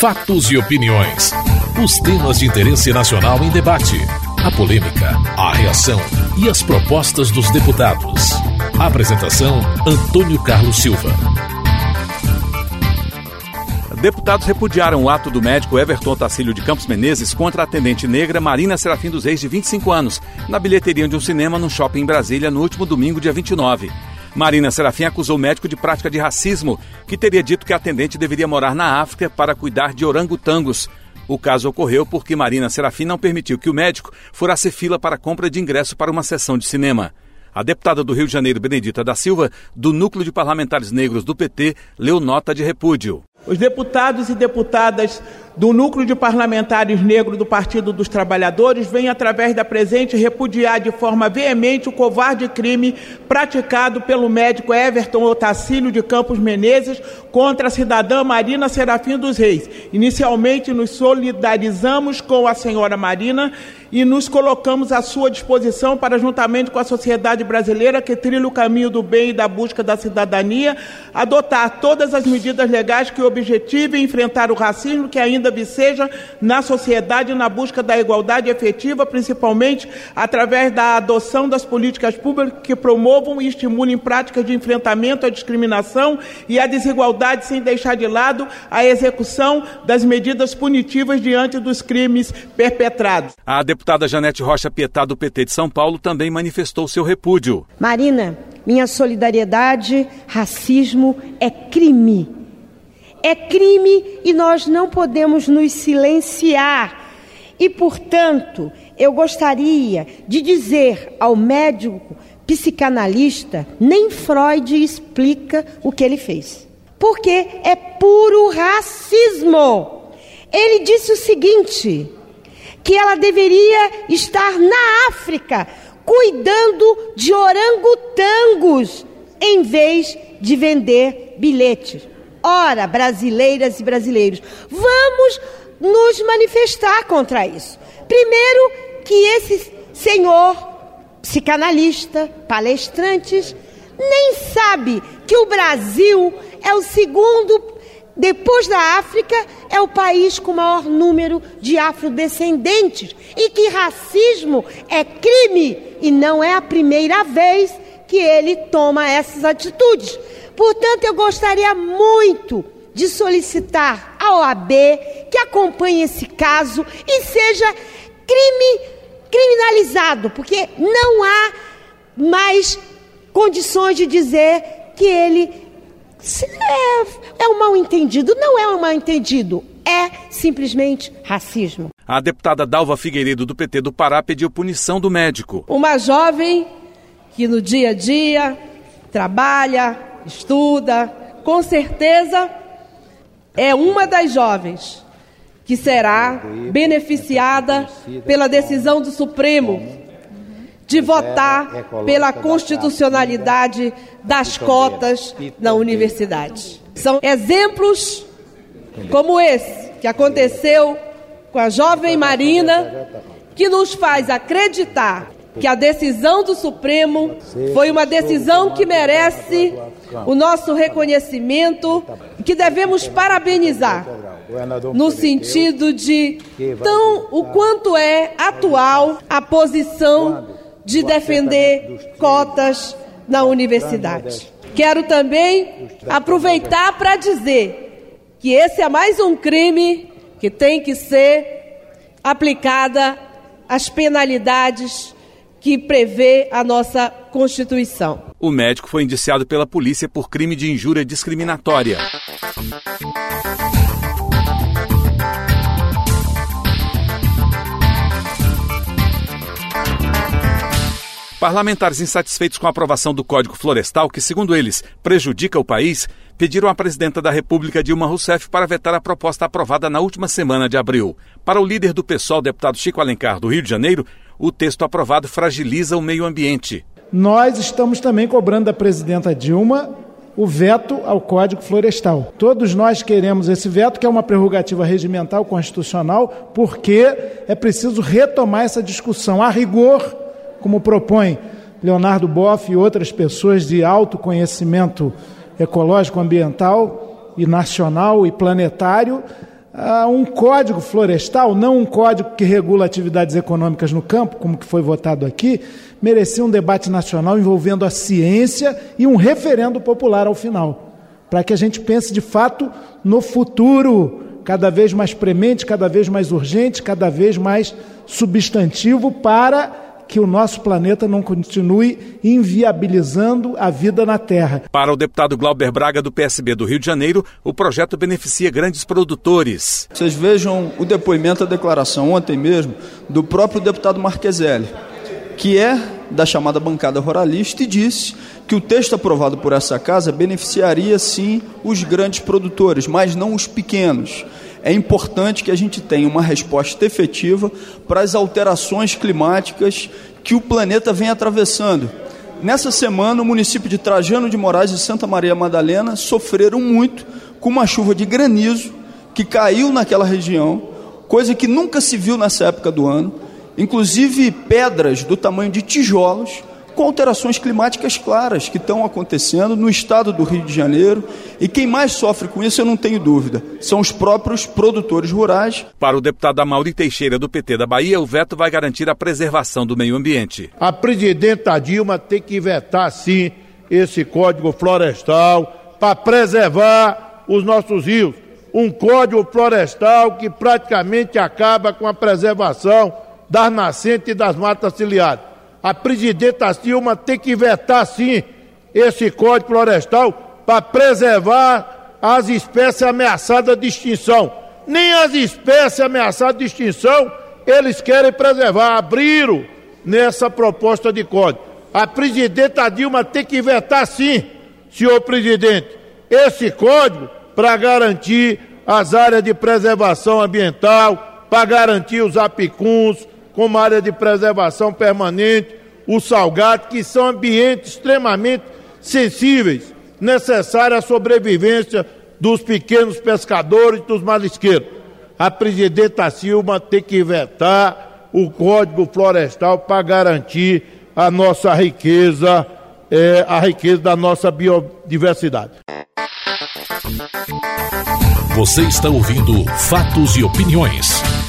Fatos e opiniões. Os temas de interesse nacional em debate. A polêmica, a reação e as propostas dos deputados. Apresentação: Antônio Carlos Silva. Deputados repudiaram o ato do médico Everton Tacílio de Campos Menezes contra a atendente negra Marina Serafim dos Reis, de 25 anos, na bilheteria de um cinema no shopping em Brasília no último domingo, dia 29. Marina Serafim acusou o médico de prática de racismo, que teria dito que a atendente deveria morar na África para cuidar de orangotangos. O caso ocorreu porque Marina Serafim não permitiu que o médico furasse fila para compra de ingresso para uma sessão de cinema. A deputada do Rio de Janeiro, Benedita da Silva, do Núcleo de Parlamentares Negros do PT, leu nota de repúdio. Os deputados e deputadas do Núcleo de Parlamentares Negros do Partido dos Trabalhadores vêm, através da presente, repudiar de forma veemente o covarde crime praticado pelo médico Everton Otacílio de Campos Menezes contra a cidadã Marina Serafim dos Reis. Inicialmente, nos solidarizamos com a senhora Marina e nos colocamos à sua disposição para, juntamente com a sociedade brasileira que trilha o caminho do bem e da busca da cidadania, adotar todas as medidas legais que objetivem enfrentar o racismo que ainda viceja na sociedade na busca da igualdade efetiva, principalmente através da adoção das políticas públicas que promovam e estimulem práticas de enfrentamento à discriminação e à desigualdade, sem deixar de lado a execução das medidas punitivas diante dos crimes perpetrados. A deputada Janete Rocha Pietá, do PT de São Paulo, também manifestou seu repúdio. Marina, minha solidariedade, racismo é crime. É crime e nós não podemos nos silenciar. E, portanto, eu gostaria de dizer ao médico psicanalista, nem Freud explica o que ele fez. Porque é puro racismo. Ele disse o seguinte: que ela deveria estar na África cuidando de orangotangos em vez de vender bilhetes. Ora, brasileiras e brasileiros, vamos nos manifestar contra isso. Primeiro, que esse senhor psicanalista, palestrantes, nem sabe que o Brasil é o segundo depois da África, é o país com maior número de afrodescendentes e que racismo é crime e não é a primeira vez que ele toma essas atitudes. Portanto, eu gostaria muito de solicitar à OAB que acompanhe esse caso e seja crime criminalizado, porque não há mais condições de dizer que ele é, é um mal entendido. Não é um mal entendido. É simplesmente racismo. A deputada Dalva Figueiredo, do PT do Pará, pediu punição do médico. Uma jovem que no dia a dia trabalha, estuda, com certeza é uma das jovens que será beneficiada pela decisão do Supremo de votar pela constitucionalidade das cotas na universidade. São exemplos como esse que aconteceu com a jovem Marina, que nos faz acreditar que a decisão do Supremo foi uma decisão que merece o nosso reconhecimento que devemos parabenizar no sentido de tão o quanto é atual a posição de defender cotas na universidade. Quero também aproveitar para dizer que esse é mais um crime que tem que ser aplicada as penalidades que prevê a nossa Constituição. O médico foi indiciado pela polícia por crime de injúria discriminatória. Parlamentares insatisfeitos com a aprovação do Código Florestal, que, segundo eles, prejudica o país, pediram à presidenta da República, Dilma Rousseff, para vetar a proposta aprovada na última semana de abril. Para o líder do PSOL, deputado Chico Alencar, do Rio de Janeiro, o texto aprovado fragiliza o meio ambiente. Nós estamos também cobrando da presidenta Dilma o veto ao Código Florestal. Todos nós queremos esse veto, que é uma prerrogativa regimental constitucional, porque é preciso retomar essa discussão. A rigor, como propõe Leonardo Boff e outras pessoas de alto conhecimento ecológico, ambiental e nacional e planetário, ah, um código florestal, não um código que regula atividades econômicas no campo, como que foi votado aqui, merecia um debate nacional envolvendo a ciência e um referendo popular ao final, para que a gente pense de fato no futuro, cada vez mais premente, cada vez mais urgente, cada vez mais substantivo para que o nosso planeta não continue inviabilizando a vida na Terra. Para o deputado Glauber Braga, do PSB do Rio de Janeiro, o projeto beneficia grandes produtores. Vocês vejam o depoimento, a declaração ontem mesmo, do próprio deputado Marqueselli, que é da chamada bancada ruralista e disse que o texto aprovado por essa casa beneficiaria sim os grandes produtores, mas não os pequenos é importante que a gente tenha uma resposta efetiva para as alterações climáticas que o planeta vem atravessando. Nessa semana, o município de Trajano de Moraes e Santa Maria Madalena sofreram muito com uma chuva de granizo que caiu naquela região, coisa que nunca se viu nessa época do ano, inclusive pedras do tamanho de tijolos com alterações climáticas claras que estão acontecendo no estado do Rio de Janeiro. E quem mais sofre com isso, eu não tenho dúvida, são os próprios produtores rurais. Para o deputado Amaury Teixeira, do PT da Bahia, o veto vai garantir a preservação do meio ambiente. A presidenta Dilma tem que vetar, sim, esse código florestal para preservar os nossos rios. Um código florestal que praticamente acaba com a preservação das nascentes e das matas ciliares a presidenta Dilma tem que vetar sim esse código florestal para preservar as espécies ameaçadas de extinção. Nem as espécies ameaçadas de extinção eles querem preservar, abriram nessa proposta de código. A presidenta Dilma tem que vetar sim, senhor presidente, esse código para garantir as áreas de preservação ambiental, para garantir os apicuns, como área de preservação permanente, o salgado, que são ambientes extremamente sensíveis, necessários à sobrevivência dos pequenos pescadores e dos marisqueiros. A presidenta Silva tem que vetar o Código Florestal para garantir a nossa riqueza, é, a riqueza da nossa biodiversidade. Você está ouvindo Fatos e Opiniões